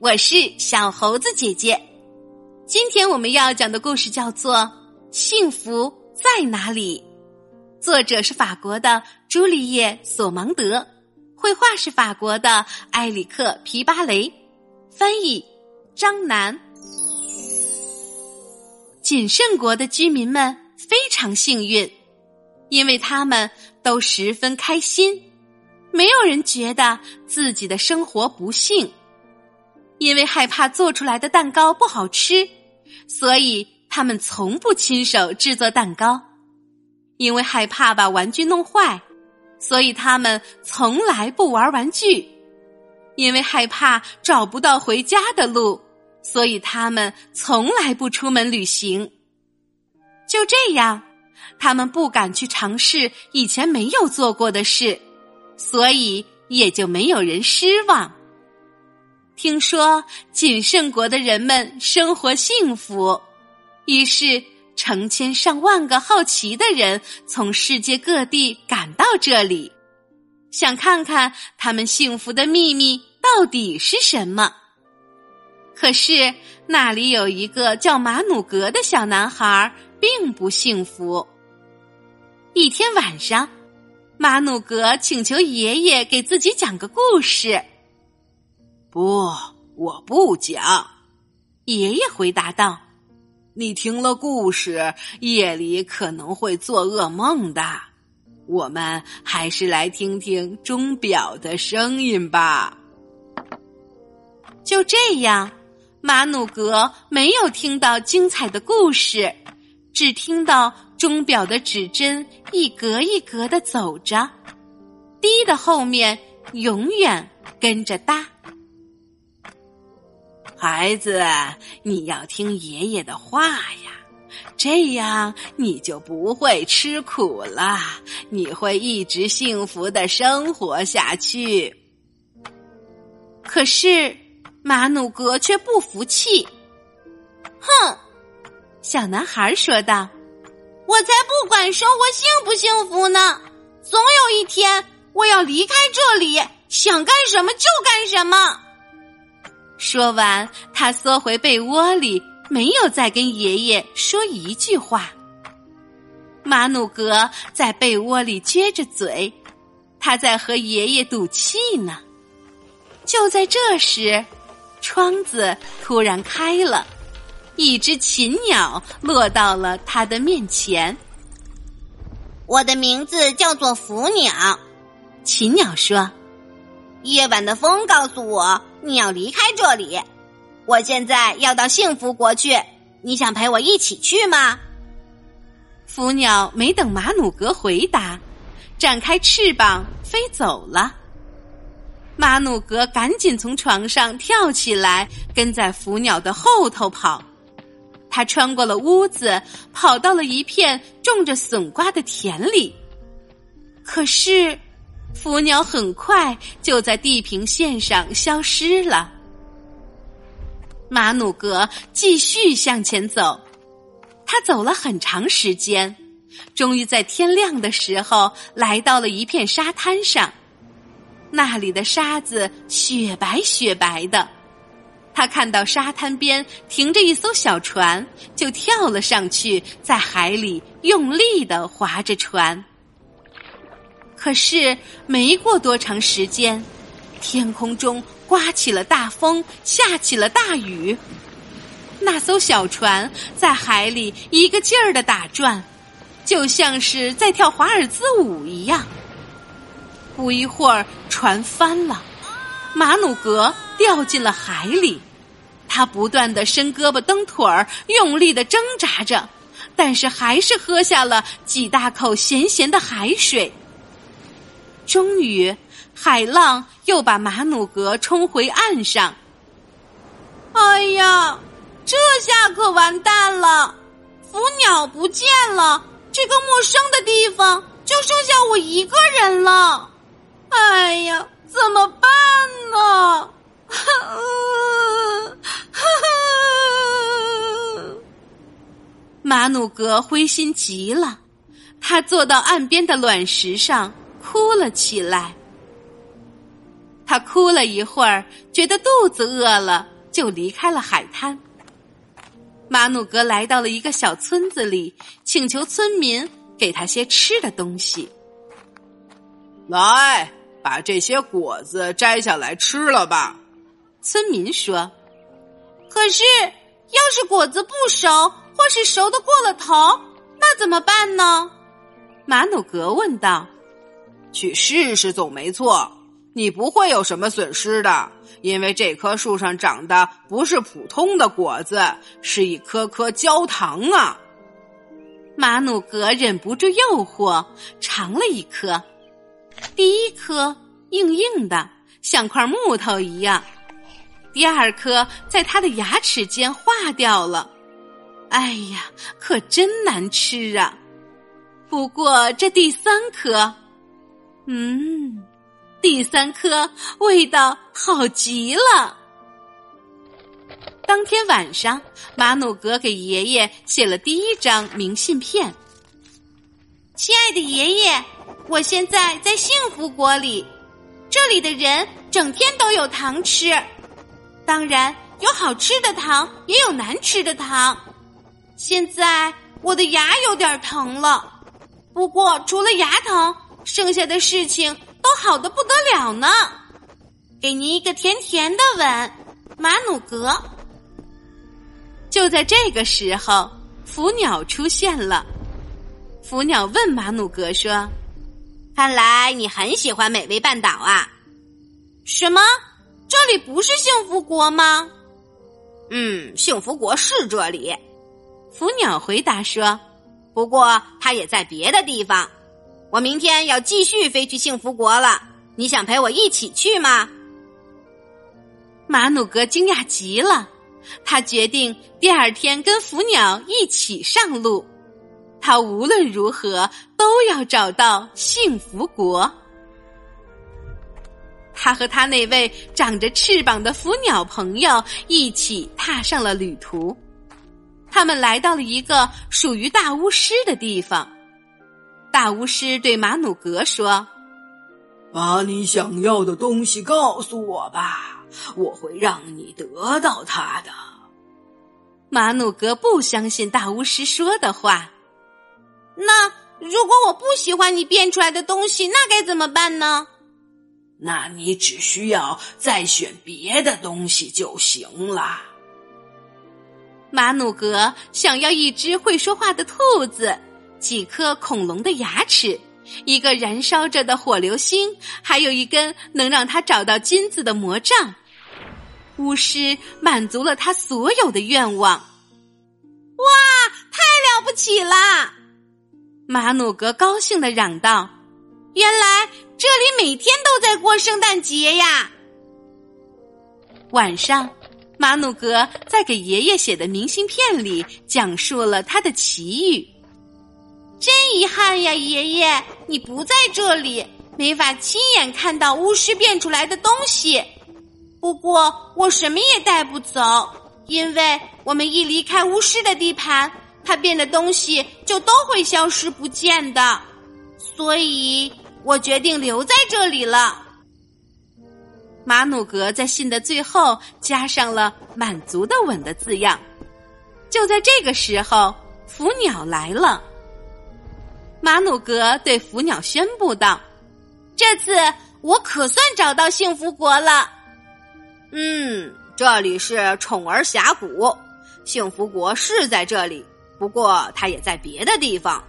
我是小猴子姐姐。今天我们要讲的故事叫做《幸福在哪里》，作者是法国的朱丽叶·索芒德，绘画是法国的埃里克·皮巴雷，翻译张楠。谨慎国的居民们非常幸运，因为他们都十分开心。没有人觉得自己的生活不幸，因为害怕做出来的蛋糕不好吃，所以他们从不亲手制作蛋糕；因为害怕把玩具弄坏，所以他们从来不玩玩具；因为害怕找不到回家的路，所以他们从来不出门旅行。就这样，他们不敢去尝试以前没有做过的事。所以也就没有人失望。听说谨慎国的人们生活幸福，于是成千上万个好奇的人从世界各地赶到这里，想看看他们幸福的秘密到底是什么。可是那里有一个叫马努格的小男孩，并不幸福。一天晚上。马努格请求爷爷给自己讲个故事。不，我不讲。爷爷回答道：“你听了故事，夜里可能会做噩梦的。我们还是来听听钟表的声音吧。”就这样，马努格没有听到精彩的故事，只听到。钟表的指针一格一格的走着，滴的后面永远跟着哒。孩子，你要听爷爷的话呀，这样你就不会吃苦了，你会一直幸福的生活下去。可是马努格却不服气，哼！小男孩说道。我才不管生活幸不幸福呢！总有一天我要离开这里，想干什么就干什么。说完，他缩回被窝里，没有再跟爷爷说一句话。马努格在被窝里撅着嘴，他在和爷爷赌气呢。就在这时，窗子突然开了。一只禽鸟落到了他的面前。我的名字叫做福鸟，禽鸟说：“夜晚的风告诉我你要离开这里，我现在要到幸福国去，你想陪我一起去吗？”福鸟没等马努格回答，展开翅膀飞走了。马努格赶紧从床上跳起来，跟在福鸟的后头跑。他穿过了屋子，跑到了一片种着笋瓜的田里。可是，浮鸟很快就在地平线上消失了。马努格继续向前走，他走了很长时间，终于在天亮的时候来到了一片沙滩上。那里的沙子雪白雪白的。他看到沙滩边停着一艘小船，就跳了上去，在海里用力的划着船。可是没过多长时间，天空中刮起了大风，下起了大雨。那艘小船在海里一个劲儿的打转，就像是在跳华尔兹舞一样。不一会儿，船翻了。马努格掉进了海里，他不断的伸胳膊蹬腿儿，用力的挣扎着，但是还是喝下了几大口咸咸的海水。终于，海浪又把马努格冲回岸上。哎呀，这下可完蛋了！浮鸟不见了，这个陌生的地方就剩下我一个人了。哎呀！怎么办呢？马努格灰心极了，他坐到岸边的卵石上哭了起来。他哭了一会儿，觉得肚子饿了，就离开了海滩。马努格来到了一个小村子里，请求村民给他些吃的东西。来，把这些果子摘下来吃了吧。村民说：“可是，要是果子不熟，或是熟的过了头，那怎么办呢？”马努格问道。“去试试总没错。”你不会有什么损失的，因为这棵树上长的不是普通的果子，是一颗颗焦糖啊！马努格忍不住诱惑，尝了一颗，第一颗硬硬的，像块木头一样；第二颗在他的牙齿间化掉了。哎呀，可真难吃啊！不过这第三颗，嗯。第三颗味道好极了。当天晚上，马努格给爷爷写了第一张明信片：“亲爱的爷爷，我现在在幸福国里，这里的人整天都有糖吃，当然有好吃的糖，也有难吃的糖。现在我的牙有点疼了，不过除了牙疼，剩下的事情……”都好的不得了呢，给您一个甜甜的吻，马努格。就在这个时候，福鸟出现了。福鸟问马努格说：“看来你很喜欢美味半岛啊？什么？这里不是幸福国吗？”“嗯，幸福国是这里。”福鸟回答说，“不过它也在别的地方。”我明天要继续飞去幸福国了，你想陪我一起去吗？马努格惊讶极了，他决定第二天跟福鸟一起上路。他无论如何都要找到幸福国。他和他那位长着翅膀的福鸟朋友一起踏上了旅途。他们来到了一个属于大巫师的地方。大巫师对马努格说：“把你想要的东西告诉我吧，我会让你得到它的。”马努格不相信大巫师说的话。那如果我不喜欢你变出来的东西，那该怎么办呢？那你只需要再选别的东西就行了。马努格想要一只会说话的兔子。几颗恐龙的牙齿，一个燃烧着的火流星，还有一根能让他找到金子的魔杖。巫师满足了他所有的愿望。哇，太了不起了！马努格高兴的嚷道：“原来这里每天都在过圣诞节呀！”晚上，马努格在给爷爷写的明信片里讲述了他的奇遇。真遗憾呀，爷爷，你不在这里，没法亲眼看到巫师变出来的东西。不过我什么也带不走，因为我们一离开巫师的地盘，他变的东西就都会消失不见的。所以我决定留在这里了。马努格在信的最后加上了“满足的吻”的字样。就在这个时候，福鸟来了。马努格对福鸟宣布道：“这次我可算找到幸福国了。嗯，这里是宠儿峡谷，幸福国是在这里，不过它也在别的地方。”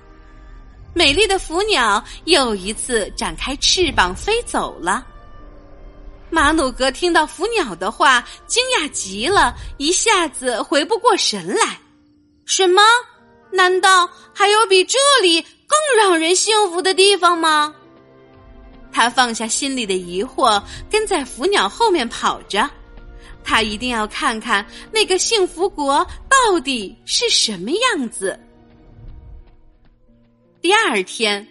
美丽的福鸟又一次展开翅膀飞走了。马努格听到福鸟的话，惊讶极了，一下子回不过神来。什么？难道还有比这里？更让人幸福的地方吗？他放下心里的疑惑，跟在福鸟后面跑着。他一定要看看那个幸福国到底是什么样子。第二天，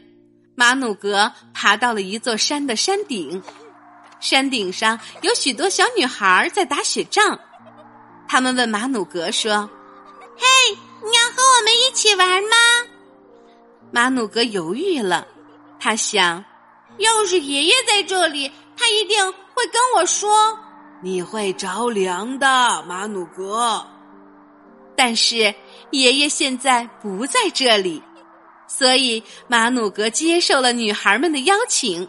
马努格爬到了一座山的山顶，山顶上有许多小女孩在打雪仗。他们问马努格说：“嘿，你要和我们一起玩吗？”马努格犹豫了，他想，要是爷爷在这里，他一定会跟我说：“你会着凉的，马努格。”但是爷爷现在不在这里，所以马努格接受了女孩们的邀请。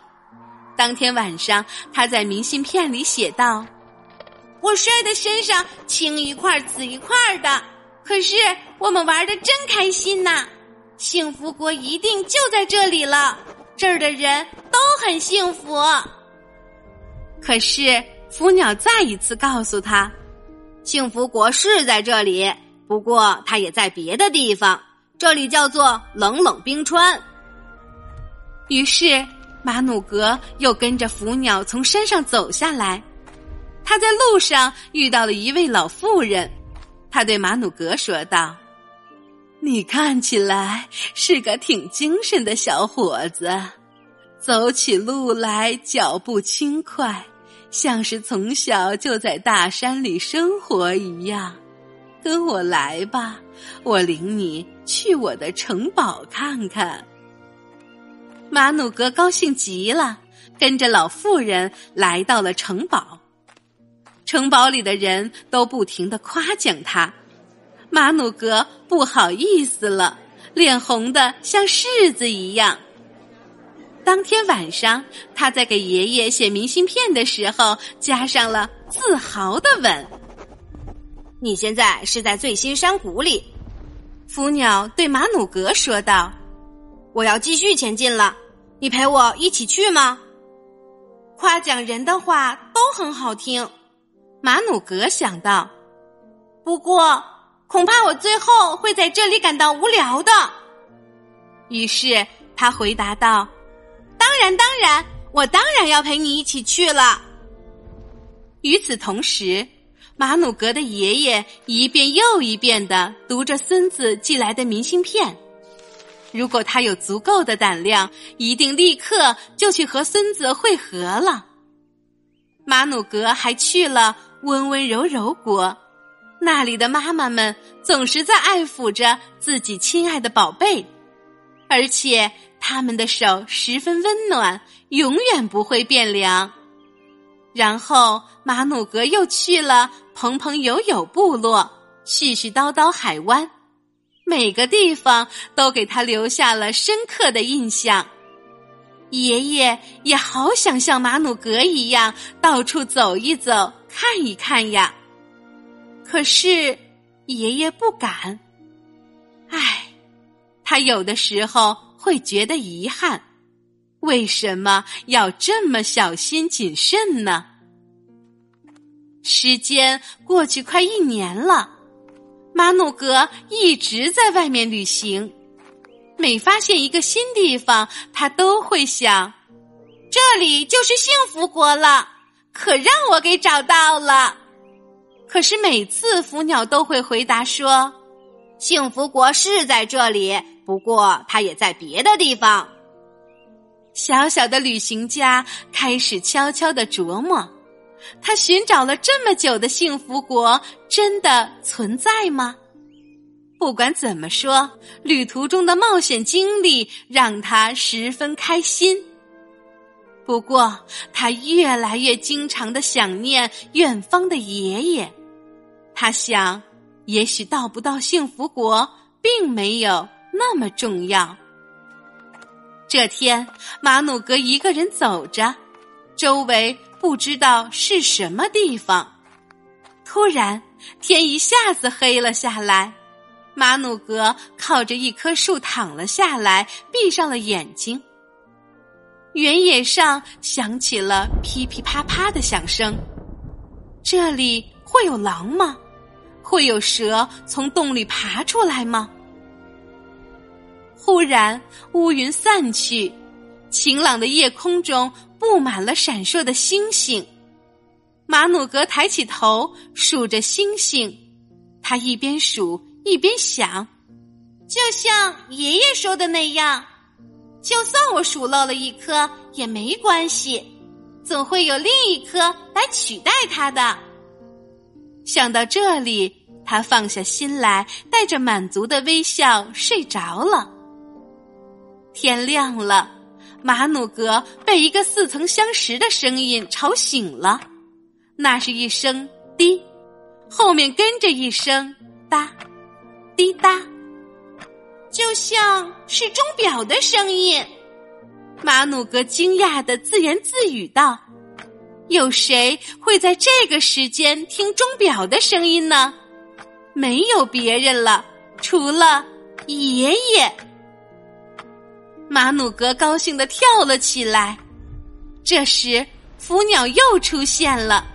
当天晚上，他在明信片里写道：“我摔的身上青一块紫一块的，可是我们玩的真开心呐！幸福国一定就在这里了，这儿的人都很幸福。”可是福鸟再一次告诉他：“幸福国是在这里，不过它也在别的地方，这里叫做冷冷冰川。”于是。马努格又跟着福鸟从山上走下来，他在路上遇到了一位老妇人，他对马努格说道：“你看起来是个挺精神的小伙子，走起路来脚步轻快，像是从小就在大山里生活一样。跟我来吧，我领你去我的城堡看看。”马努格高兴极了，跟着老妇人来到了城堡。城堡里的人都不停的夸奖他，马努格不好意思了，脸红的像柿子一样。当天晚上，他在给爷爷写明信片的时候，加上了自豪的吻。你现在是在最新山谷里，福鸟对马努格说道。我要继续前进了，你陪我一起去吗？夸奖人的话都很好听，马努格想到。不过，恐怕我最后会在这里感到无聊的。于是他回答道：“当然，当然，我当然要陪你一起去了。”与此同时，马努格的爷爷一遍又一遍的读着孙子寄来的明信片。如果他有足够的胆量，一定立刻就去和孙子会合了。马努格还去了温温柔柔国，那里的妈妈们总是在爱抚着自己亲爱的宝贝，而且他们的手十分温暖，永远不会变凉。然后马努格又去了蓬蓬友友部落，絮絮叨叨海湾。每个地方都给他留下了深刻的印象。爷爷也好想像马努格一样到处走一走、看一看呀。可是爷爷不敢。唉，他有的时候会觉得遗憾：为什么要这么小心谨慎呢？时间过去快一年了。马努格一直在外面旅行，每发现一个新地方，他都会想：这里就是幸福国了，可让我给找到了。可是每次福鸟都会回答说：“幸福国是在这里，不过它也在别的地方。”小小的旅行家开始悄悄的琢磨。他寻找了这么久的幸福国，真的存在吗？不管怎么说，旅途中的冒险经历让他十分开心。不过，他越来越经常的想念远方的爷爷。他想，也许到不到幸福国，并没有那么重要。这天，马努格一个人走着，周围。不知道是什么地方，突然天一下子黑了下来。马努格靠着一棵树躺了下来，闭上了眼睛。原野上响起了噼噼啪啪的响声。这里会有狼吗？会有蛇从洞里爬出来吗？忽然乌云散去，晴朗的夜空中。布满了闪烁的星星，马努格抬起头数着星星，他一边数一边想，就像爷爷说的那样，就算我数漏了一颗也没关系，总会有另一颗来取代它的。想到这里，他放下心来，带着满足的微笑睡着了。天亮了。马努格被一个似曾相识的声音吵醒了，那是一声“滴”，后面跟着一声“哒”，滴答，就像是钟表的声音。马努格惊讶的自言自语道：“有谁会在这个时间听钟表的声音呢？没有别人了，除了爷爷。”马努格高兴的跳了起来。这时，福鸟又出现了。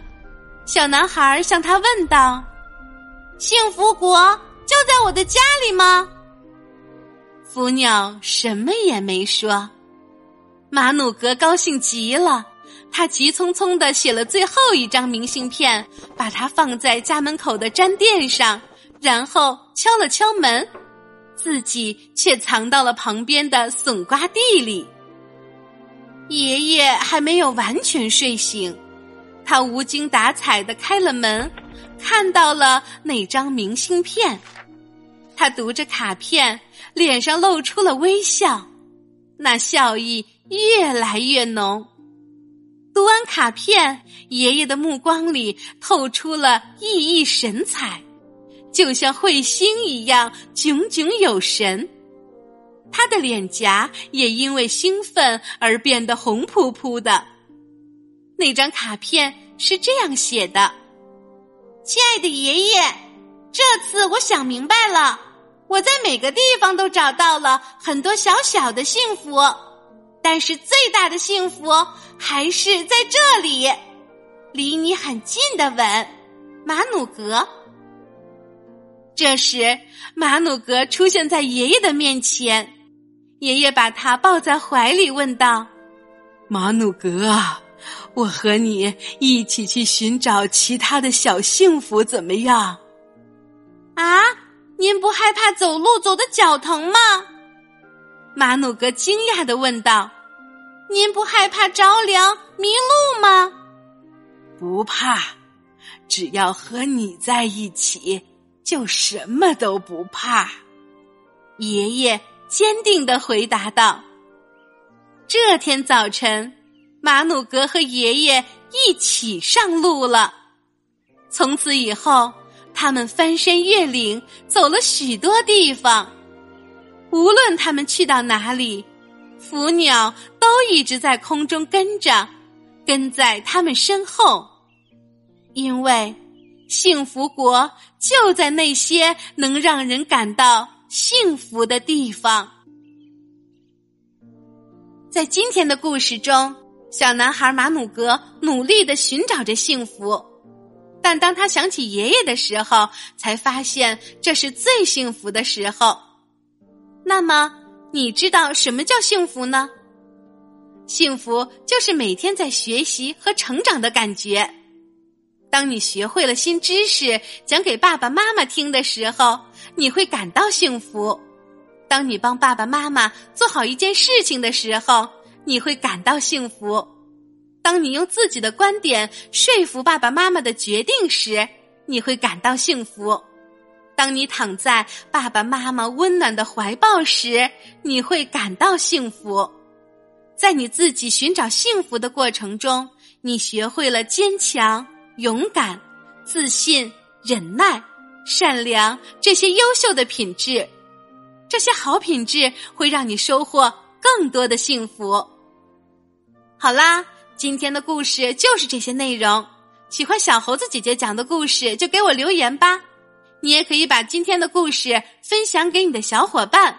小男孩向他问道：“幸福国就在我的家里吗？”福鸟什么也没说。马努格高兴极了，他急匆匆的写了最后一张明信片，把它放在家门口的毡垫上，然后敲了敲门，自己却藏到了旁边的笋瓜地里。爷爷还没有完全睡醒，他无精打采的开了门，看到了那张明信片，他读着卡片，脸上露出了微笑，那笑意。越来越浓。读完卡片，爷爷的目光里透出了熠熠神采，就像彗星一样炯炯有神。他的脸颊也因为兴奋而变得红扑扑的。那张卡片是这样写的：“亲爱的爷爷，这次我想明白了，我在每个地方都找到了很多小小的幸福。”但是最大的幸福还是在这里，离你很近的吻，马努格。这时，马努格出现在爷爷的面前，爷爷把他抱在怀里，问道：“马努格啊，我和你一起去寻找其他的小幸福，怎么样？”啊，您不害怕走路走的脚疼吗？马努格惊讶的问道。您不害怕着凉迷路吗？不怕，只要和你在一起，就什么都不怕。爷爷坚定的回答道。这天早晨，马努格和爷爷一起上路了。从此以后，他们翻山越岭，走了许多地方。无论他们去到哪里。福鸟都一直在空中跟着，跟在他们身后，因为幸福国就在那些能让人感到幸福的地方。在今天的故事中，小男孩马努格努力的寻找着幸福，但当他想起爷爷的时候，才发现这是最幸福的时候。那么。你知道什么叫幸福呢？幸福就是每天在学习和成长的感觉。当你学会了新知识，讲给爸爸妈妈听的时候，你会感到幸福；当你帮爸爸妈妈做好一件事情的时候，你会感到幸福；当你用自己的观点说服爸爸妈妈的决定时，你会感到幸福。当你躺在爸爸妈妈温暖的怀抱时，你会感到幸福。在你自己寻找幸福的过程中，你学会了坚强、勇敢、自信、忍耐、善良这些优秀的品质。这些好品质会让你收获更多的幸福。好啦，今天的故事就是这些内容。喜欢小猴子姐姐讲的故事，就给我留言吧。你也可以把今天的故事分享给你的小伙伴，